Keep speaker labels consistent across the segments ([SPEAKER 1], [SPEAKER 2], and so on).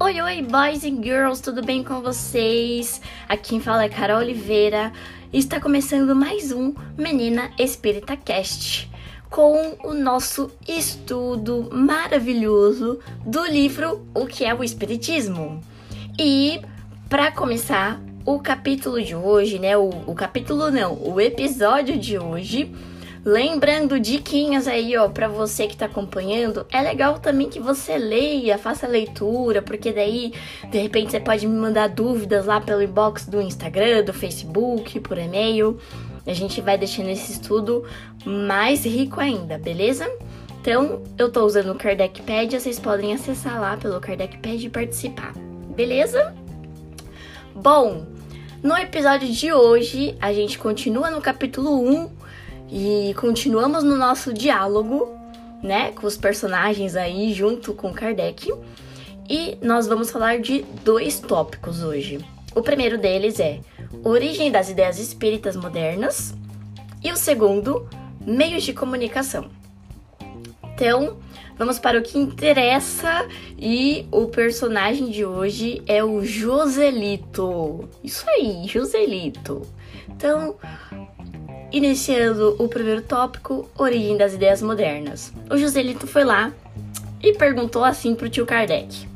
[SPEAKER 1] Oi, oi, boys and girls, tudo bem com vocês? Aqui quem fala é Carol Oliveira e está começando mais um Menina Espírita Cast com o nosso estudo maravilhoso do livro O que é o Espiritismo. E para começar o capítulo de hoje, né? O, o capítulo não, o episódio de hoje Lembrando diquinhas aí, ó, para você que tá acompanhando, é legal também que você leia, faça leitura, porque daí, de repente, você pode me mandar dúvidas lá pelo inbox do Instagram, do Facebook, por e-mail. A gente vai deixando esse estudo mais rico ainda, beleza? Então, eu tô usando o Kardecpedia, vocês podem acessar lá pelo Kardecpedia e participar, beleza? Bom, no episódio de hoje, a gente continua no capítulo 1 e continuamos no nosso diálogo, né, com os personagens aí junto com Kardec. E nós vamos falar de dois tópicos hoje. O primeiro deles é origem das ideias espíritas modernas e o segundo, meios de comunicação. Então, vamos para o que interessa e o personagem de hoje é o Joselito. Isso aí, Joselito. Então, Iniciando o primeiro tópico, origem das ideias modernas. O Joselito foi lá e perguntou assim pro tio Kardec: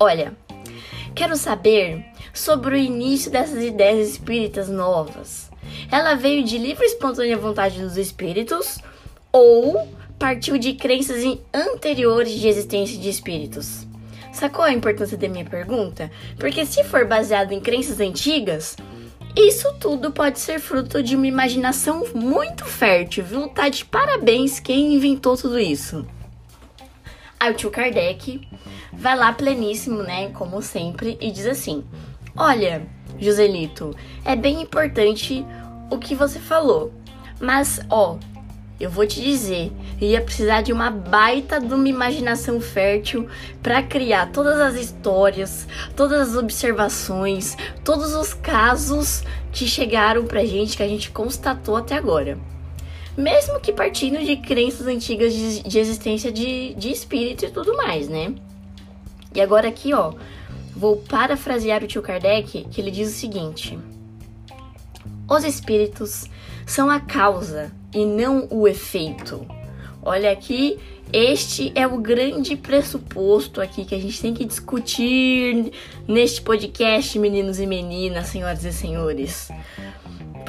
[SPEAKER 1] Olha, quero saber sobre o início dessas ideias espíritas novas. Ela veio de livre e espontânea vontade dos espíritos ou partiu de crenças anteriores de existência de espíritos? Sacou a importância da minha pergunta? Porque se for baseado em crenças antigas, isso tudo pode ser fruto de uma imaginação muito fértil, viu? Tá de parabéns quem inventou tudo isso. Aí o tio Kardec vai lá pleníssimo, né? Como sempre, e diz assim: Olha, Joselito, é bem importante o que você falou, mas ó, eu vou te dizer, ia precisar de uma baita de uma imaginação fértil para criar todas as histórias, todas as observações, todos os casos que chegaram pra gente, que a gente constatou até agora. Mesmo que partindo de crenças antigas de, de existência de, de espírito e tudo mais, né? E agora aqui, ó, vou parafrasear o tio Kardec, que ele diz o seguinte: Os espíritos são a causa e não o efeito. Olha aqui, este é o grande pressuposto aqui que a gente tem que discutir neste podcast, meninos e meninas, senhoras e senhores.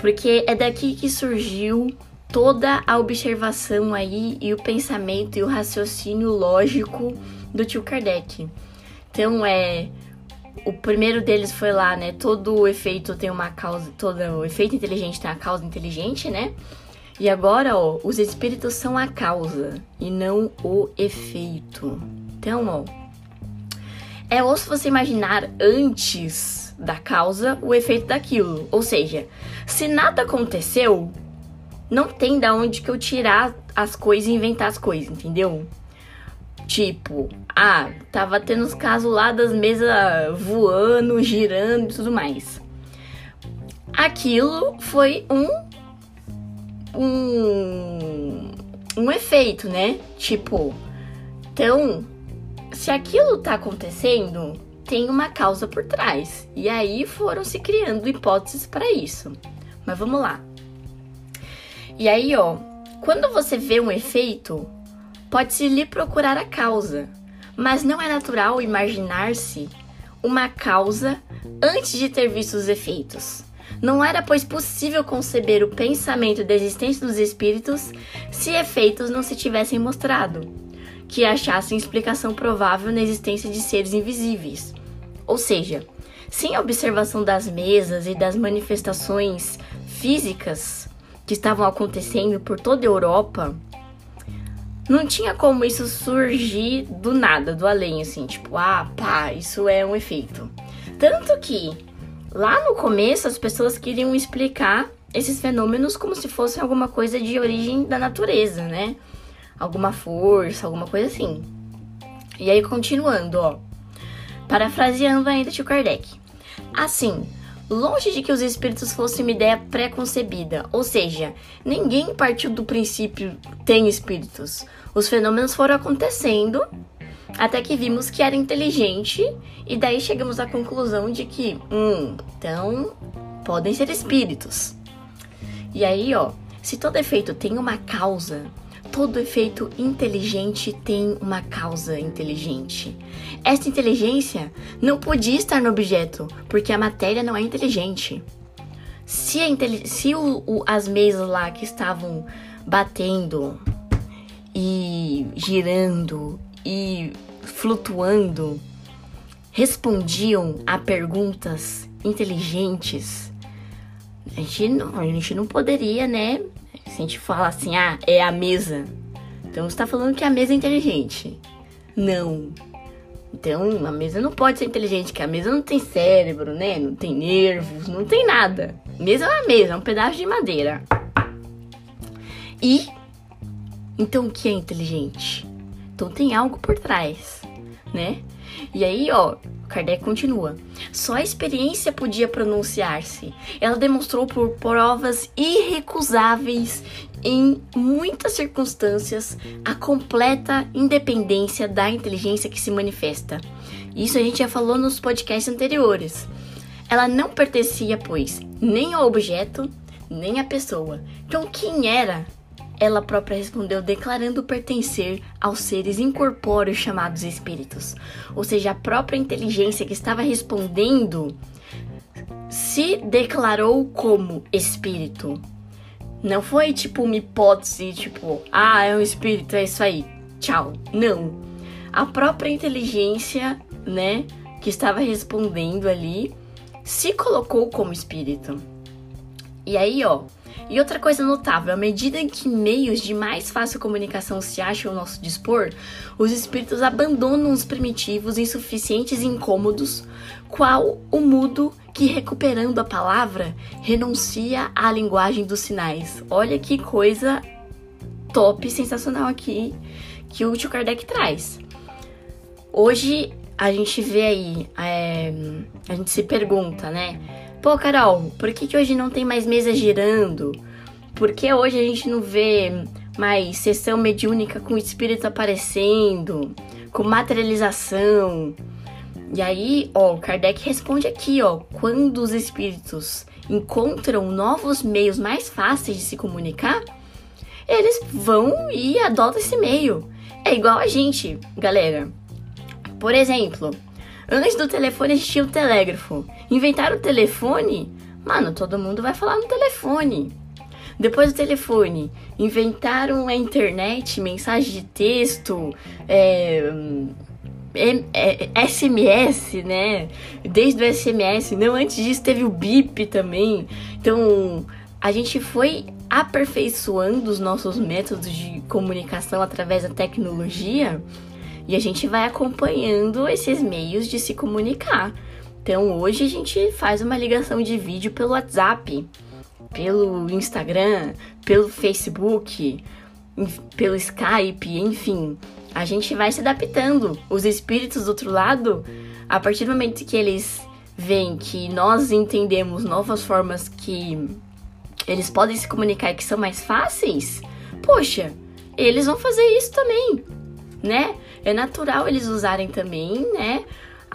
[SPEAKER 1] Porque é daqui que surgiu toda a observação aí e o pensamento e o raciocínio lógico do tio Kardec. Então é o primeiro deles foi lá, né? Todo efeito tem uma causa, todo efeito inteligente tem uma causa inteligente, né? E agora, ó, os espíritos são a causa e não o efeito. Então, ó, é osso você imaginar antes da causa o efeito daquilo. Ou seja, se nada aconteceu, não tem da onde que eu tirar as coisas e inventar as coisas, entendeu? Tipo, ah, tava tendo os casos lá das mesas voando, girando e tudo mais. Aquilo foi um um, um efeito, né? Tipo, então, se aquilo tá acontecendo, tem uma causa por trás. E aí foram se criando hipóteses para isso. Mas vamos lá. E aí, ó, quando você vê um efeito, pode-se lhe procurar a causa. Mas não é natural imaginar-se uma causa antes de ter visto os efeitos. Não era, pois, possível conceber o pensamento da existência dos espíritos se efeitos não se tivessem mostrado, que achassem explicação provável na existência de seres invisíveis. Ou seja, sem a observação das mesas e das manifestações físicas que estavam acontecendo por toda a Europa, não tinha como isso surgir do nada, do além, assim, tipo, ah, pá, isso é um efeito. Tanto que Lá no começo, as pessoas queriam explicar esses fenômenos como se fosse alguma coisa de origem da natureza, né? Alguma força, alguma coisa assim. E aí, continuando, ó. Parafraseando ainda tio Kardec. Assim, longe de que os espíritos fossem uma ideia pré-concebida, ou seja, ninguém partiu do princípio tem espíritos. Os fenômenos foram acontecendo até que vimos que era inteligente e daí chegamos à conclusão de que, hum, então podem ser espíritos. E aí, ó, se todo efeito tem uma causa, todo efeito inteligente tem uma causa inteligente. Esta inteligência não podia estar no objeto, porque a matéria não é inteligente. Se, se o, o, as mesas lá que estavam batendo e girando e flutuando respondiam a perguntas inteligentes, a gente não, a gente não poderia, né? Se a gente falar assim, ah, é a mesa. Então você tá falando que a mesa é inteligente. Não. Então a mesa não pode ser inteligente, porque a mesa não tem cérebro, né? Não tem nervos, não tem nada. Mesa é uma mesa, é um pedaço de madeira. E então o que é inteligente? Então tem algo por trás, né? E aí, ó, Kardec continua. Só a experiência podia pronunciar-se. Ela demonstrou por provas irrecusáveis em muitas circunstâncias a completa independência da inteligência que se manifesta. Isso a gente já falou nos podcasts anteriores. Ela não pertencia, pois, nem ao objeto, nem à pessoa. Então, quem era ela própria respondeu declarando pertencer aos seres incorpóreos chamados espíritos. Ou seja, a própria inteligência que estava respondendo se declarou como espírito. Não foi tipo uma hipótese, tipo, ah, é um espírito, é isso aí, tchau. Não. A própria inteligência, né, que estava respondendo ali, se colocou como espírito. E aí, ó, e outra coisa notável, à medida que meios de mais fácil comunicação se acham ao nosso dispor, os espíritos abandonam os primitivos, insuficientes e incômodos, qual o mudo que, recuperando a palavra, renuncia à linguagem dos sinais. Olha que coisa top, sensacional aqui que o tio Kardec traz. Hoje a gente vê aí, é, a gente se pergunta, né? Pô, Carol, por que, que hoje não tem mais mesa girando? Por que hoje a gente não vê mais sessão mediúnica com espírito aparecendo, com materialização? E aí, ó, Kardec responde aqui, ó, quando os espíritos encontram novos meios mais fáceis de se comunicar, eles vão e adotam esse meio. É igual a gente, galera. Por exemplo, Antes do telefone existia o telégrafo. Inventaram o telefone? Mano, todo mundo vai falar no telefone. Depois do telefone, inventaram a internet, mensagem de texto, é, é, é, SMS, né? Desde o SMS. Não, antes disso teve o BIP também. Então, a gente foi aperfeiçoando os nossos métodos de comunicação através da tecnologia e a gente vai acompanhando esses meios de se comunicar. Então hoje a gente faz uma ligação de vídeo pelo WhatsApp, pelo Instagram, pelo Facebook, pelo Skype, enfim. A gente vai se adaptando. Os espíritos do outro lado, a partir do momento que eles veem que nós entendemos novas formas que eles podem se comunicar e que são mais fáceis, poxa, eles vão fazer isso também, né? é natural eles usarem também, né,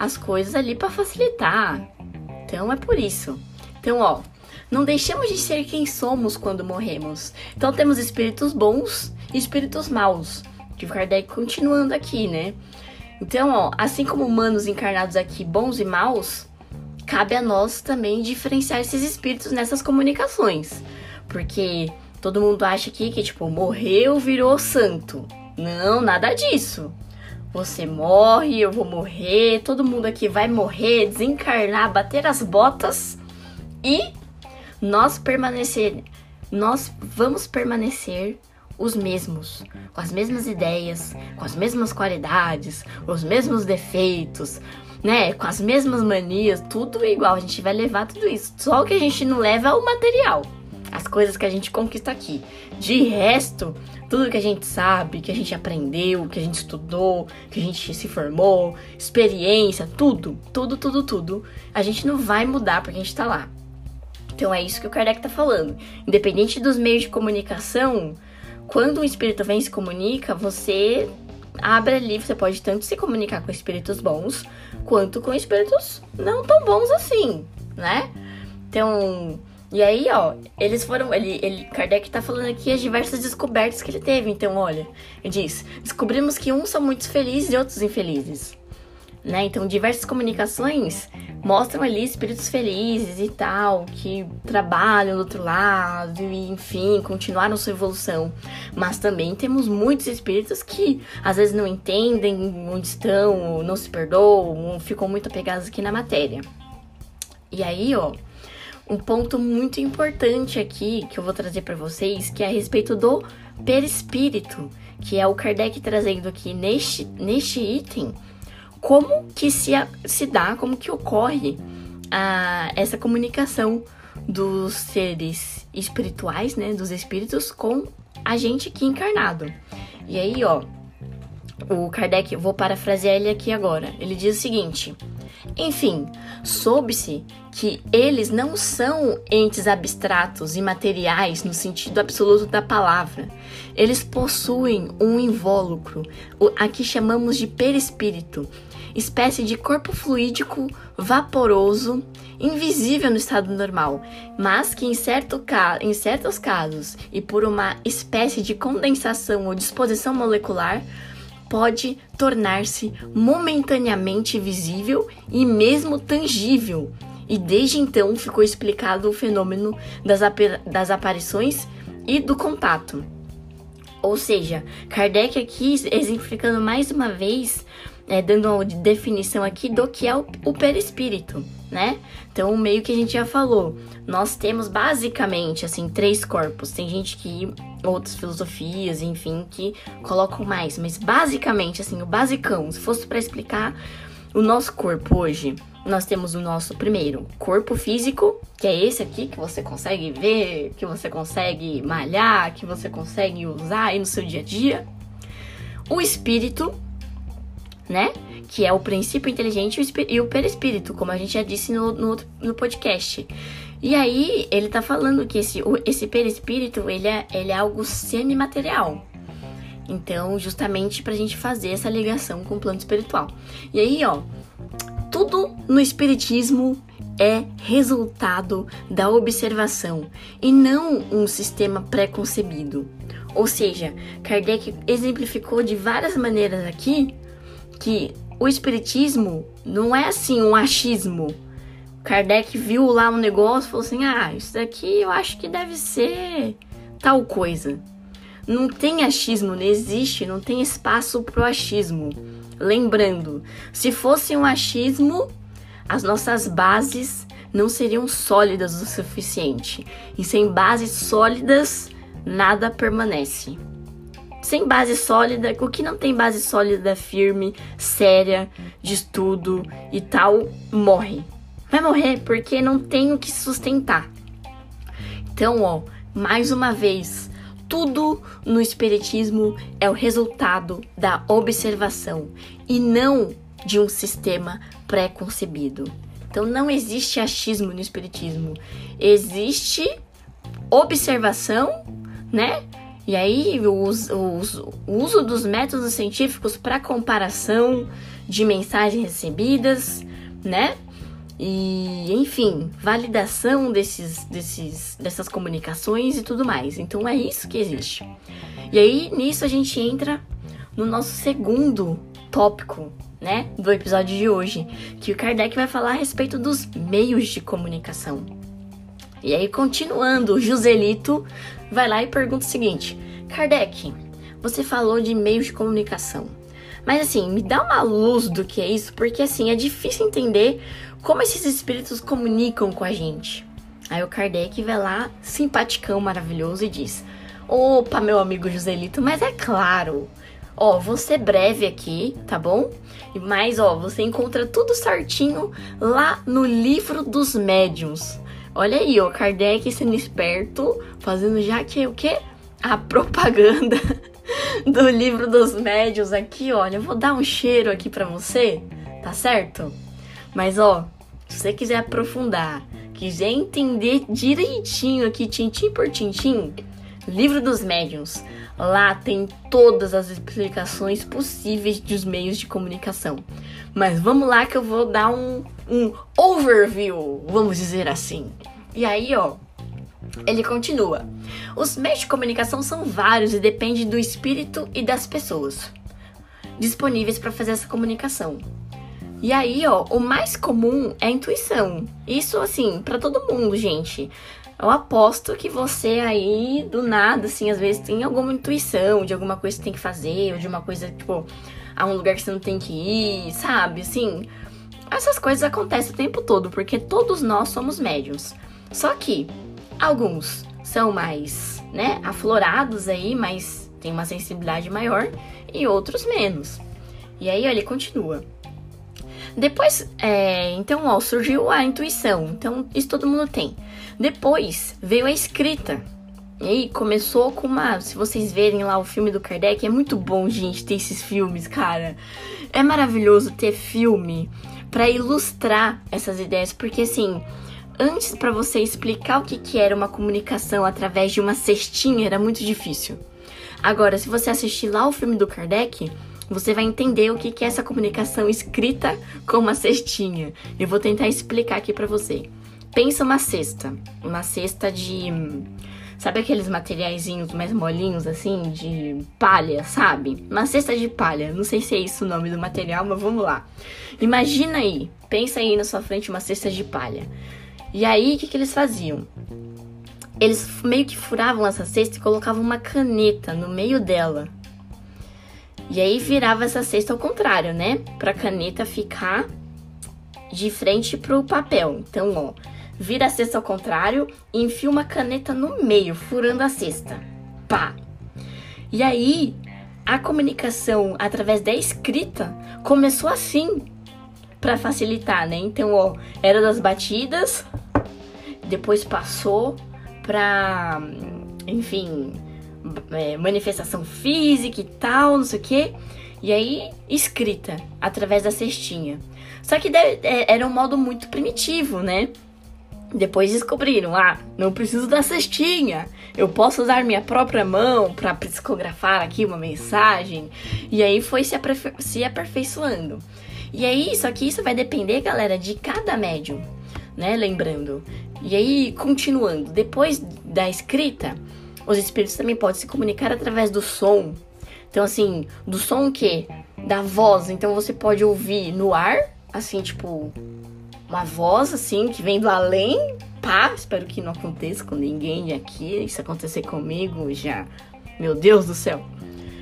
[SPEAKER 1] as coisas ali para facilitar. Então é por isso. Então, ó, não deixamos de ser quem somos quando morremos. Então temos espíritos bons e espíritos maus. Que o Kardec continuando aqui, né? Então, ó, assim como humanos encarnados aqui, bons e maus, cabe a nós também diferenciar esses espíritos nessas comunicações. Porque todo mundo acha aqui que, tipo, morreu, virou santo. Não, nada disso. Você morre, eu vou morrer, todo mundo aqui vai morrer, desencarnar, bater as botas e nós permanecer, nós vamos permanecer os mesmos, com as mesmas ideias, com as mesmas qualidades, os mesmos defeitos, né? Com as mesmas manias, tudo igual. A gente vai levar tudo isso. Só o que a gente não leva é o material. As coisas que a gente conquista aqui. De resto, tudo que a gente sabe, que a gente aprendeu, que a gente estudou, que a gente se formou, experiência, tudo, tudo, tudo, tudo, a gente não vai mudar porque a gente tá lá. Então é isso que o Kardec tá falando. Independente dos meios de comunicação, quando o espírito vem e se comunica, você abre ali, você pode tanto se comunicar com espíritos bons, quanto com espíritos não tão bons assim, né? Então, e aí, ó, eles foram. Ele, ele, Kardec tá falando aqui as diversas descobertas que ele teve. Então, olha, ele diz: descobrimos que uns são muito felizes e outros infelizes. Né? Então, diversas comunicações mostram ali espíritos felizes e tal, que trabalham do outro lado e, enfim, continuaram sua evolução. Mas também temos muitos espíritos que às vezes não entendem onde estão, não se perdoam, ficam muito apegados aqui na matéria. E aí, ó, um ponto muito importante aqui que eu vou trazer para vocês, que é a respeito do perispírito, que é o Kardec trazendo aqui neste, neste item, como que se, se dá, como que ocorre a, essa comunicação dos seres espirituais, né, dos espíritos com a gente aqui encarnado. E aí, ó, o Kardec, vou parafrasear ele aqui agora. Ele diz o seguinte: enfim, soube-se que eles não são entes abstratos e materiais no sentido absoluto da palavra. Eles possuem um invólucro, o aqui chamamos de perispírito, espécie de corpo fluídico vaporoso, invisível no estado normal, mas que em, certo em certos casos e por uma espécie de condensação ou disposição molecular pode tornar-se momentaneamente visível e mesmo tangível. E desde então ficou explicado o fenômeno das, das aparições e do contato. Ou seja, Kardec aqui exemplificando mais uma vez é, dando uma definição aqui do que é o, o perispírito, né? Então, meio que a gente já falou, nós temos basicamente, assim, três corpos. Tem gente que, outras filosofias, enfim, que colocam mais, mas basicamente, assim, o basicão, se fosse para explicar o nosso corpo hoje, nós temos o nosso primeiro corpo físico, que é esse aqui que você consegue ver, que você consegue malhar, que você consegue usar aí no seu dia a dia. O espírito, né? Que é o princípio inteligente e o perispírito, como a gente já disse no, no, no podcast. E aí, ele tá falando que esse, esse perispírito, ele é, ele é algo semimaterial. Então, justamente pra gente fazer essa ligação com o plano espiritual. E aí, ó, tudo no espiritismo é resultado da observação e não um sistema pré-concebido. Ou seja, Kardec exemplificou de várias maneiras aqui que o espiritismo não é assim um achismo. Kardec viu lá um negócio e falou assim: "Ah, isso daqui eu acho que deve ser tal coisa". Não tem achismo, não existe, não tem espaço pro achismo. Lembrando, se fosse um achismo, as nossas bases não seriam sólidas o suficiente. E sem bases sólidas, nada permanece sem base sólida, o que não tem base sólida, firme, séria, de estudo e tal, morre. Vai morrer porque não tem o que sustentar. Então, ó, mais uma vez, tudo no espiritismo é o resultado da observação e não de um sistema pré-concebido. Então não existe achismo no espiritismo. Existe observação, né? E aí, o, uso dos métodos científicos para comparação de mensagens recebidas, né? E, enfim, validação desses, desses, dessas comunicações e tudo mais. Então, é isso que existe. E aí, nisso, a gente entra no nosso segundo tópico, né, do episódio de hoje, que o Kardec vai falar a respeito dos meios de comunicação. E aí, continuando, Joselito vai lá e pergunta o seguinte: Kardec, você falou de meios de comunicação. Mas assim, me dá uma luz do que é isso, porque assim, é difícil entender como esses espíritos comunicam com a gente. Aí o Kardec vai lá, simpaticão, maravilhoso, e diz: Opa, meu amigo Joselito, mas é claro. Ó, vou ser breve aqui, tá bom? Mas ó, você encontra tudo certinho lá no livro dos médiuns. Olha aí, ó, Kardec sendo esperto, fazendo já que o quê? A propaganda do livro dos médios aqui, olha, eu vou dar um cheiro aqui para você, tá certo? Mas ó, se você quiser aprofundar, quiser entender direitinho aqui, tintim por tintim, livro dos médiuns, lá tem todas as explicações possíveis dos meios de comunicação. Mas vamos lá que eu vou dar um, um overview, vamos dizer assim. E aí, ó, ele continua. Os meios de comunicação são vários e depende do espírito e das pessoas disponíveis para fazer essa comunicação. E aí, ó, o mais comum é a intuição. Isso assim, para todo mundo, gente. Eu aposto que você aí, do nada, assim, às vezes tem alguma intuição de alguma coisa que tem que fazer, ou de uma coisa, tipo, a um lugar que você não tem que ir, sabe? Assim, essas coisas acontecem o tempo todo, porque todos nós somos médiums. Só que alguns são mais, né, aflorados aí, mas tem uma sensibilidade maior, e outros menos. E aí ele continua. Depois, é, então, ó, surgiu a intuição. Então, isso todo mundo tem. Depois veio a escrita. E começou com uma. Se vocês verem lá o filme do Kardec, é muito bom, gente, ter esses filmes, cara. É maravilhoso ter filme para ilustrar essas ideias, porque assim. Antes, para você explicar o que, que era uma comunicação através de uma cestinha, era muito difícil. Agora, se você assistir lá o filme do Kardec, você vai entender o que é essa comunicação escrita com uma cestinha. Eu vou tentar explicar aqui para você. Pensa uma cesta, uma cesta de sabe aqueles materiaizinhos mais molinhos assim, de palha, sabe? Uma cesta de palha. Não sei se é isso o nome do material, mas vamos lá. Imagina aí, pensa aí na sua frente uma cesta de palha. E aí, o que, que eles faziam? Eles meio que furavam essa cesta e colocavam uma caneta no meio dela. E aí virava essa cesta ao contrário, né? Pra caneta ficar de frente pro papel. Então, ó, vira a cesta ao contrário e enfia uma caneta no meio, furando a cesta. Pá! E aí, a comunicação através da escrita começou assim, para facilitar, né? Então, ó, era das batidas, depois passou pra, enfim, é, manifestação física e tal, não sei o quê. E aí, escrita, através da cestinha. Só que é, era um modo muito primitivo, né? Depois descobriram, ah, não preciso da cestinha. Eu posso usar minha própria mão para psicografar aqui uma mensagem. E aí foi se, se aperfeiçoando. E aí, só que isso vai depender, galera, de cada médium, né? Lembrando. E aí, continuando, depois da escrita, os espíritos também podem se comunicar através do som. Então, assim, do som o quê? Da voz. Então você pode ouvir no ar, assim, tipo, uma voz assim que vem do além. Pá, espero que não aconteça com ninguém aqui. Isso acontecer comigo já. Meu Deus do céu.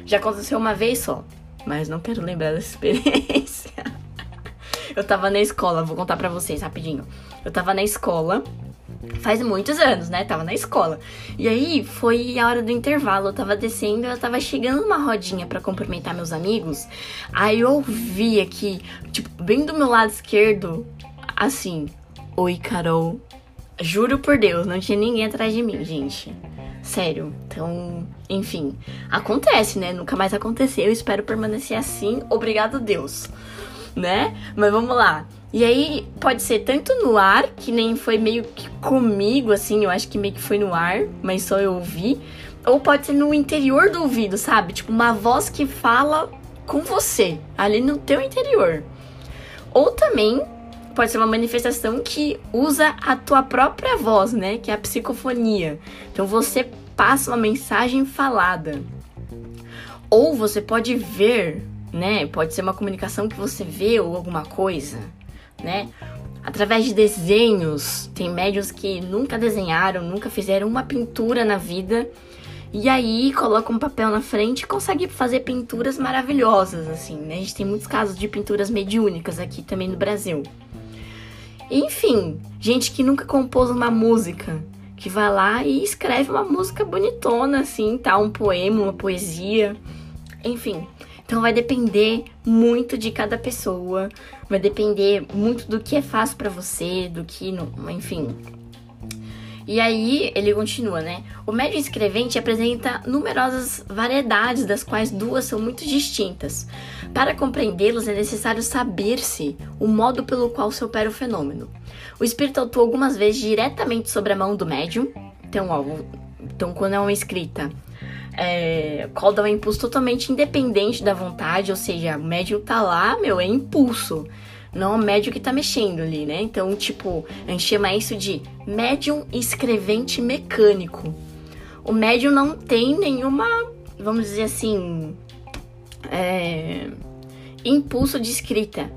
[SPEAKER 1] Já aconteceu uma vez só, mas não quero lembrar dessa experiência. Eu tava na escola, vou contar pra vocês rapidinho. Eu tava na escola Faz muitos anos, né? Tava na escola. E aí foi a hora do intervalo. Eu tava descendo, eu tava chegando numa rodinha para cumprimentar meus amigos. Aí eu ouvi aqui, tipo, bem do meu lado esquerdo, assim: Oi, Carol. Juro por Deus, não tinha ninguém atrás de mim, gente. Sério. Então, enfim, acontece, né? Nunca mais aconteceu. Eu espero permanecer assim. Obrigado, Deus. Né? Mas vamos lá. E aí pode ser tanto no ar, que nem foi meio que comigo, assim, eu acho que meio que foi no ar, mas só eu ouvi. Ou pode ser no interior do ouvido, sabe? Tipo, uma voz que fala com você, ali no teu interior. Ou também pode ser uma manifestação que usa a tua própria voz, né? Que é a psicofonia. Então você passa uma mensagem falada. Ou você pode ver, né? Pode ser uma comunicação que você vê ou alguma coisa né? Através de desenhos, tem médios que nunca desenharam, nunca fizeram uma pintura na vida. E aí coloca um papel na frente e consegue fazer pinturas maravilhosas, assim, né? A gente tem muitos casos de pinturas mediúnicas aqui também no Brasil. Enfim, gente que nunca compôs uma música, que vai lá e escreve uma música bonitona, assim, tá? Um poema, uma poesia. Enfim, então vai depender muito de cada pessoa, vai depender muito do que é fácil para você, do que não, enfim. E aí ele continua, né? O médium escrevente apresenta numerosas variedades, das quais duas são muito distintas. Para compreendê-los é necessário saber-se o modo pelo qual se opera o fenômeno. O espírito atua algumas vezes diretamente sobre a mão do médium. Então, ó, então quando é uma escrita, é, dá um impulso totalmente independente da vontade, ou seja, o médium tá lá, meu, é impulso não é o médium que tá mexendo ali, né? Então, tipo, a gente chama isso de médium escrevente mecânico. O médium não tem nenhuma, vamos dizer assim, é, impulso de escrita.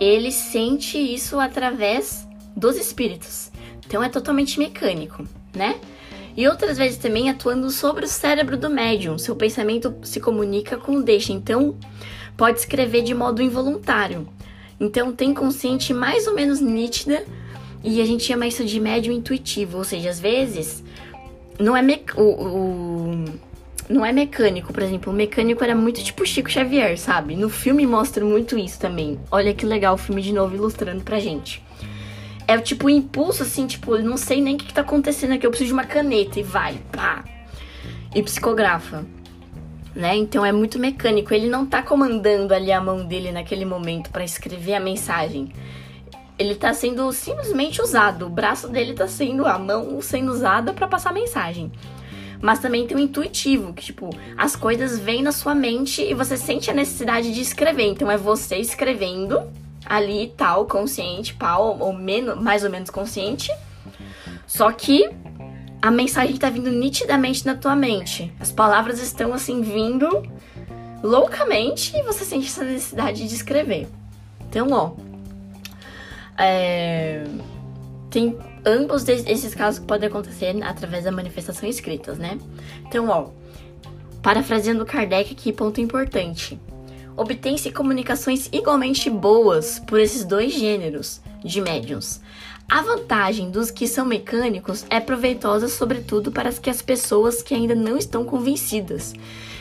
[SPEAKER 1] Ele sente isso através dos espíritos. Então é totalmente mecânico, né? E outras vezes também atuando sobre o cérebro do médium. Seu pensamento se comunica com o deixa. Então, pode escrever de modo involuntário. Então tem consciente mais ou menos nítida e a gente chama isso de médium intuitivo, ou seja, às vezes não é me... o, o, não é mecânico, por exemplo, o mecânico era muito tipo Chico Xavier, sabe? No filme mostra muito isso também. Olha que legal o filme de novo ilustrando pra gente. É tipo impulso assim, tipo, não sei nem o que, que tá acontecendo aqui, eu preciso de uma caneta e vai, pá. E psicografa né? Então é muito mecânico. Ele não tá comandando ali a mão dele naquele momento para escrever a mensagem. Ele tá sendo simplesmente usado. O braço dele tá sendo a mão sendo usada para passar a mensagem. Mas também tem o intuitivo, que tipo, as coisas vêm na sua mente e você sente a necessidade de escrever. Então é você escrevendo ali tal, consciente, pau, ou menos, mais ou menos consciente. Só que a mensagem tá vindo nitidamente na tua mente. As palavras estão assim vindo loucamente e você sente essa necessidade de escrever. Então, ó. É, tem ambos esses casos que podem acontecer através da manifestação escritas, né? Então, ó. Parafraseando Kardec aqui, ponto importante. Obtém-se comunicações igualmente boas por esses dois gêneros de médiums. A vantagem dos que são mecânicos é proveitosa, sobretudo para as que as pessoas que ainda não estão convencidas.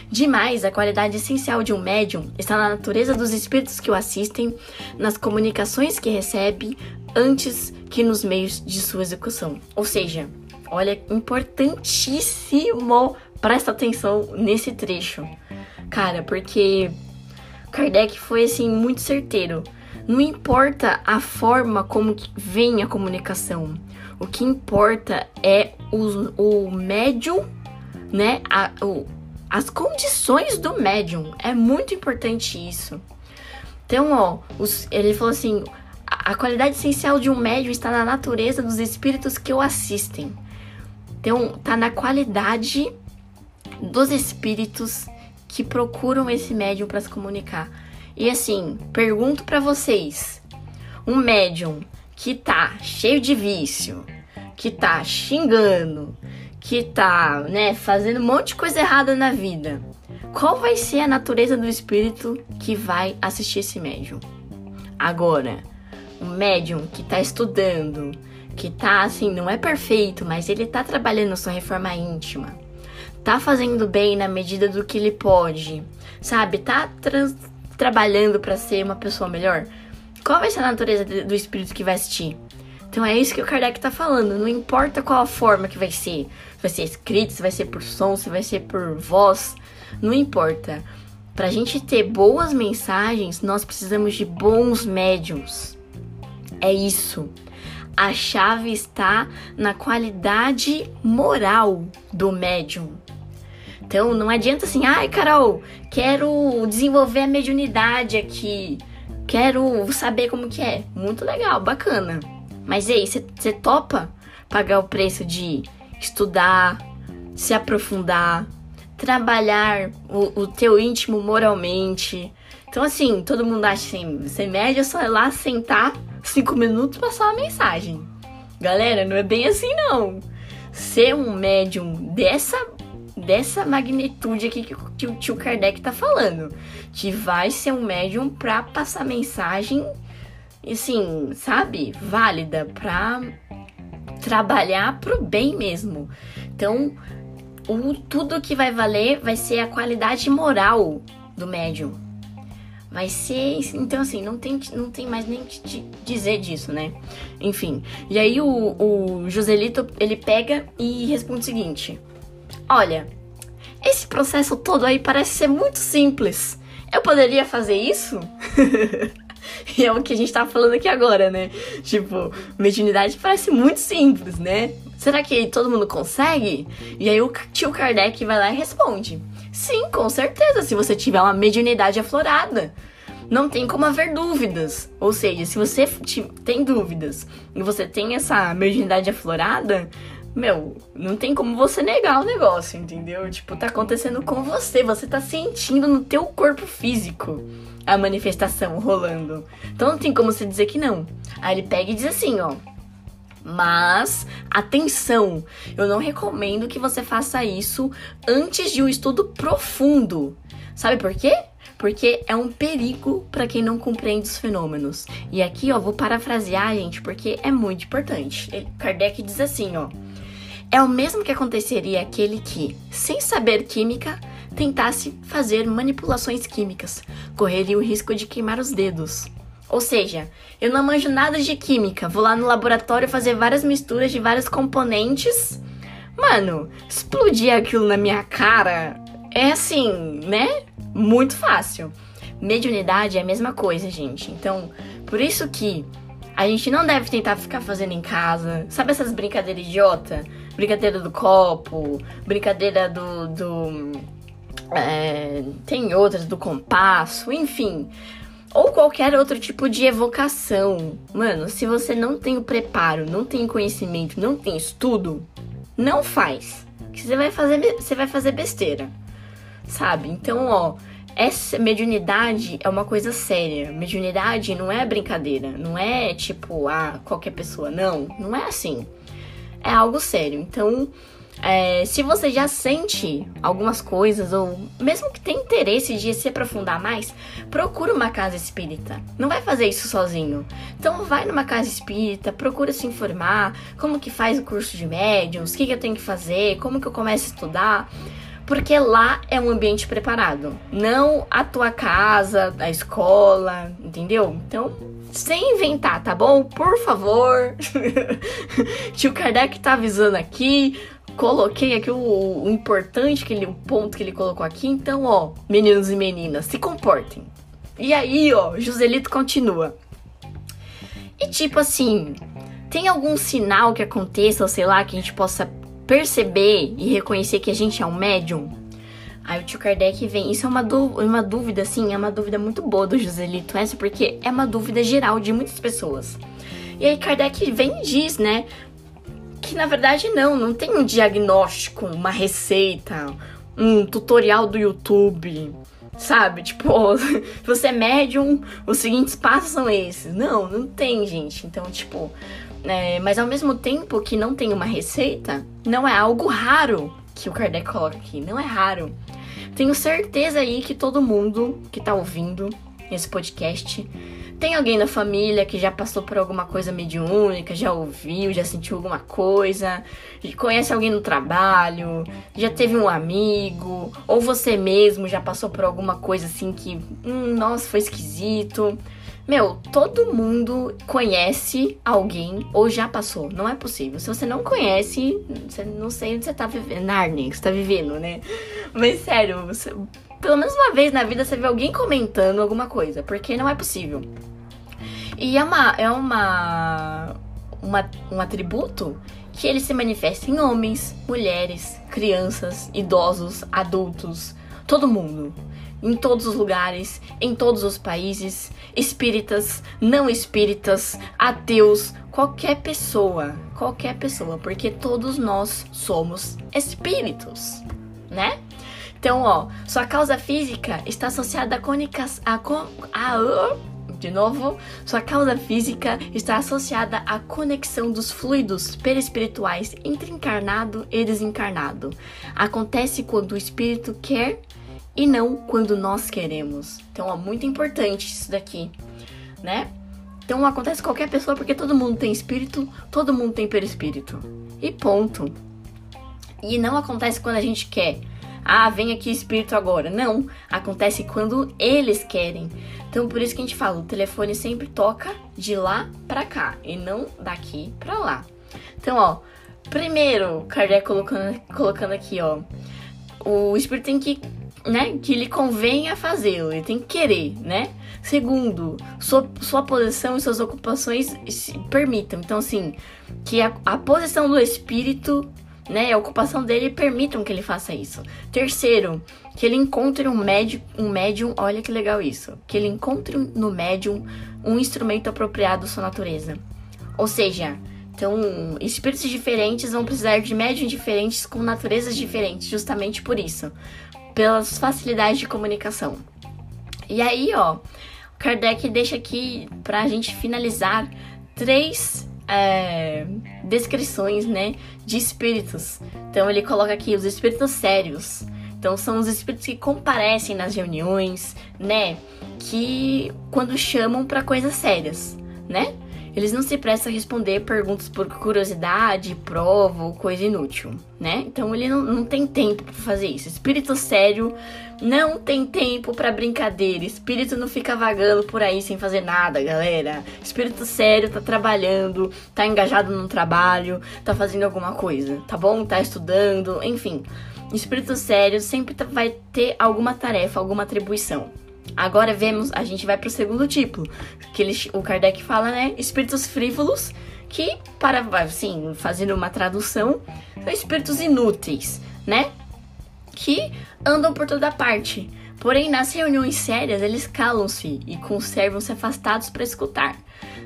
[SPEAKER 1] Demais, a qualidade essencial de um médium está na natureza dos espíritos que o assistem, nas comunicações que recebe, antes que nos meios de sua execução. Ou seja, olha, importantíssimo, presta atenção nesse trecho, cara, porque Kardec foi assim muito certeiro. Não importa a forma como vem a comunicação. O que importa é o, o médium, né? A, o, as condições do médium. É muito importante isso. Então, ó, os, ele falou assim: a, a qualidade essencial de um médium está na natureza dos espíritos que o assistem. Então, tá na qualidade dos espíritos que procuram esse médium para se comunicar. E assim, pergunto para vocês: um médium que tá cheio de vício, que tá xingando, que tá, né, fazendo um monte de coisa errada na vida, qual vai ser a natureza do espírito que vai assistir esse médium? Agora, um médium que tá estudando, que tá assim, não é perfeito, mas ele tá trabalhando sua reforma íntima, tá fazendo bem na medida do que ele pode, sabe? Tá trans trabalhando para ser uma pessoa melhor? Qual vai ser a natureza do espírito que vai assistir? Então é isso que o Kardec tá falando. Não importa qual a forma que vai ser. Se vai ser escrito, se vai ser por som, se vai ser por voz. Não importa. Pra gente ter boas mensagens, nós precisamos de bons médiums. É isso. A chave está na qualidade moral do médium. Então não adianta assim, ai Carol, quero desenvolver a mediunidade aqui, quero saber como que é. Muito legal, bacana. Mas e aí, você topa pagar o preço de estudar, se aprofundar, trabalhar o, o teu íntimo moralmente? Então assim, todo mundo acha assim, médio é só ir lá sentar cinco minutos e passar uma mensagem. Galera, não é bem assim não. Ser um médium dessa dessa magnitude aqui que, que o tio Kardec tá falando. Que vai ser um médium pra passar mensagem, assim, sabe? Válida, pra trabalhar pro bem mesmo. Então, o, tudo que vai valer vai ser a qualidade moral do médium. Vai ser. Então, assim, não tem, não tem mais nem que dizer disso, né? Enfim. E aí o, o Joselito, ele pega e responde o seguinte: Olha, esse processo todo aí parece ser muito simples. Eu poderia fazer isso? e é o que a gente tá falando aqui agora, né? Tipo, mediunidade parece muito simples, né? Será que todo mundo consegue? E aí o tio Kardec vai lá e responde: Sim, com certeza, se você tiver uma mediunidade aflorada. Não tem como haver dúvidas. Ou seja, se você tem dúvidas e você tem essa mediunidade aflorada, meu, não tem como você negar o negócio, entendeu? Tipo, tá acontecendo com você, você tá sentindo no teu corpo físico a manifestação rolando. Então não tem como você dizer que não. Aí ele pega e diz assim, ó: mas, atenção, eu não recomendo que você faça isso antes de um estudo profundo. Sabe por quê? Porque é um perigo para quem não compreende os fenômenos. E aqui, ó, vou parafrasear, gente, porque é muito importante. Kardec diz assim, ó: É o mesmo que aconteceria aquele que, sem saber química, tentasse fazer manipulações químicas, correria o risco de queimar os dedos. Ou seja, eu não manjo nada de química, vou lá no laboratório fazer várias misturas de vários componentes. Mano, explodir aquilo na minha cara é assim, né? Muito fácil. Mediunidade é a mesma coisa, gente. Então, por isso que a gente não deve tentar ficar fazendo em casa. Sabe essas brincadeiras idiota? Brincadeira do copo, brincadeira do. do é, tem outras, do compasso, enfim ou qualquer outro tipo de evocação. Mano, se você não tem o preparo, não tem conhecimento, não tem estudo, não faz. Que você vai fazer, você vai fazer besteira. Sabe? Então, ó, essa mediunidade é uma coisa séria. Mediunidade não é brincadeira, não é tipo, ah, qualquer pessoa, não, não é assim. É algo sério. Então, é, se você já sente algumas coisas, ou mesmo que tenha interesse de se aprofundar mais, procura uma casa espírita. Não vai fazer isso sozinho. Então vai numa casa espírita, procura se informar, como que faz o curso de médiums, o que, que eu tenho que fazer, como que eu começo a estudar. Porque lá é um ambiente preparado, não a tua casa, a escola, entendeu? Então, sem inventar, tá bom? Por favor. Tio Kardec tá avisando aqui coloquei aqui o, o, importante, que ele, o ponto que ele colocou aqui. Então, ó, meninos e meninas, se comportem. E aí, ó, Joselito continua. E tipo assim, tem algum sinal que aconteça, sei lá, que a gente possa perceber e reconhecer que a gente é um médium? Aí o tio Kardec vem. Isso é uma, uma dúvida, assim, é uma dúvida muito boa do Joselito, essa, porque é uma dúvida geral de muitas pessoas. E aí Kardec vem e diz, né? que na verdade não, não tem um diagnóstico, uma receita, um tutorial do YouTube, sabe? Tipo, se você é médium, os seguintes passos são esses. Não, não tem, gente. Então, tipo, é, mas ao mesmo tempo que não tem uma receita, não é algo raro que o Kardec coloca aqui, não é raro. Tenho certeza aí que todo mundo que tá ouvindo esse podcast tem alguém na família que já passou por alguma coisa mediúnica, já ouviu, já sentiu alguma coisa, conhece alguém no trabalho, já teve um amigo, ou você mesmo já passou por alguma coisa assim que, hum, nossa, foi esquisito. Meu, todo mundo conhece alguém ou já passou. Não é possível. Se você não conhece, você não sei onde você tá vivendo. Narnia, que você tá vivendo, né? Mas sério, você, pelo menos uma vez na vida você vê alguém comentando alguma coisa, porque não é possível. E é uma. É uma, uma um atributo que ele se manifesta em homens, mulheres, crianças, idosos, adultos, todo mundo. Em todos os lugares, em todos os países, espíritas, não espíritas, ateus, qualquer pessoa, qualquer pessoa, porque todos nós somos espíritos, né? Então, ó, sua causa física está associada à cônica, a, a, de novo, sua causa física está associada à conexão dos fluidos perispirituais entre encarnado e desencarnado. Acontece quando o espírito quer e não quando nós queremos. Então é muito importante isso daqui, né? Então acontece qualquer pessoa porque todo mundo tem espírito, todo mundo tem perispírito. E ponto. E não acontece quando a gente quer. ah, vem aqui espírito agora. Não, acontece quando eles querem. Então por isso que a gente fala, o telefone sempre toca de lá para cá e não daqui para lá. Então, ó, primeiro, Kardec colocando, colocando aqui, ó, o espírito tem que, né, que lhe convenha fazê-lo, ele tem que querer, né? Segundo, sua, sua posição e suas ocupações permitam. Então, assim, que a, a posição do espírito né, a ocupação dele permitam que ele faça isso. Terceiro, que ele encontre um médium, um médium, olha que legal isso, que ele encontre no médium um instrumento apropriado à sua natureza. Ou seja, então, espíritos diferentes vão precisar de médiums diferentes com naturezas diferentes, justamente por isso, pelas facilidades de comunicação. E aí, ó, Kardec deixa aqui pra gente finalizar três é, descrições, né, de espíritos. Então ele coloca aqui os espíritos sérios. Então são os espíritos que comparecem nas reuniões, né, que quando chamam para coisas sérias, né? Eles não se prestam a responder perguntas por curiosidade, prova ou coisa inútil, né? Então ele não, não tem tempo para fazer isso. Espírito sério não tem tempo para brincadeira. Espírito não fica vagando por aí sem fazer nada, galera. Espírito sério tá trabalhando, tá engajado no trabalho, tá fazendo alguma coisa, tá bom? Tá estudando, enfim. Espírito sério sempre tá, vai ter alguma tarefa, alguma atribuição. Agora vemos, a gente vai pro segundo tipo, que ele, o Kardec fala, né? Espíritos frívolos, que, para, assim, fazendo uma tradução, são espíritos inúteis, né? Que andam por toda parte. Porém, nas reuniões sérias, eles calam-se e conservam-se afastados para escutar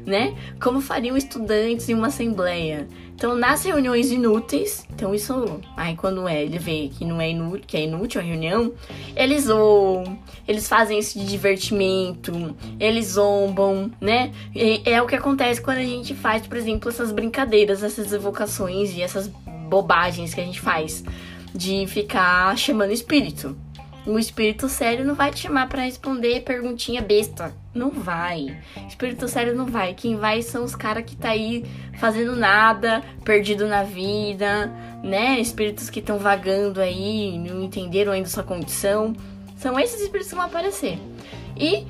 [SPEAKER 1] né? Como fariam estudantes em uma assembleia. Então, nas reuniões inúteis, então isso, aí quando é, ele vê que não é inútil, que é inútil a reunião, eles zoam, eles fazem isso de divertimento, eles zombam, né? E é o que acontece quando a gente faz, por exemplo, essas brincadeiras, essas evocações e essas bobagens que a gente faz de ficar chamando espírito. O espírito sério não vai te chamar para responder perguntinha besta. Não vai. Espírito sério não vai. Quem vai são os caras que tá aí fazendo nada, perdido na vida, né? Espíritos que estão vagando aí, não entenderam ainda sua condição. São esses espíritos que vão aparecer. E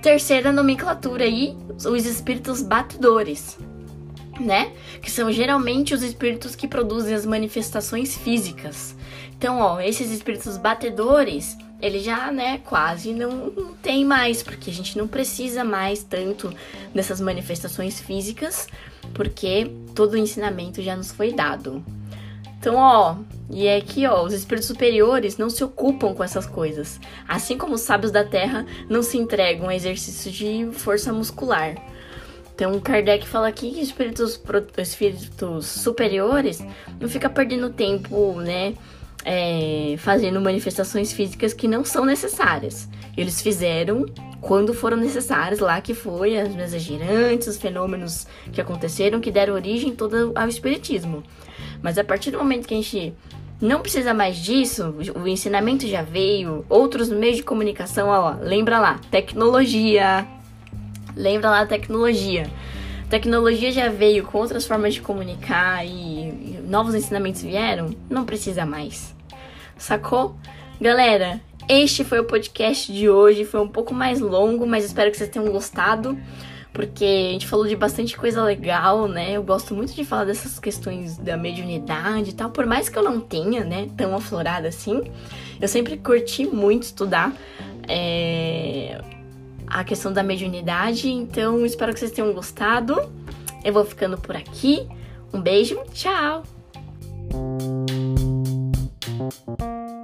[SPEAKER 1] terceira nomenclatura aí, os espíritos batedores, né? Que são geralmente os espíritos que produzem as manifestações físicas. Então, ó, esses espíritos batedores, ele já, né, quase não, tem mais, porque a gente não precisa mais tanto dessas manifestações físicas, porque todo o ensinamento já nos foi dado. Então, ó, e é que, ó, os espíritos superiores não se ocupam com essas coisas. Assim como os sábios da terra não se entregam a exercício de força muscular. Então, Kardec fala aqui que espíritos, espíritos superiores não fica perdendo tempo, né, é, fazendo manifestações físicas que não são necessárias. Eles fizeram quando foram necessárias, lá que foi as mesas girantes, os fenômenos que aconteceram, que deram origem todo ao espiritismo. Mas a partir do momento que a gente não precisa mais disso, o ensinamento já veio, outros meios de comunicação, ó, lembra lá, tecnologia. Lembra lá tecnologia. Tecnologia já veio com outras formas de comunicar e novos ensinamentos vieram, não precisa mais. Sacou? Galera, este foi o podcast de hoje. Foi um pouco mais longo, mas espero que vocês tenham gostado. Porque a gente falou de bastante coisa legal, né? Eu gosto muito de falar dessas questões da mediunidade e tal. Por mais que eu não tenha, né, tão aflorada assim, eu sempre curti muito estudar é, a questão da mediunidade. Então, espero que vocês tenham gostado. Eu vou ficando por aqui. Um beijo, tchau! Thank you.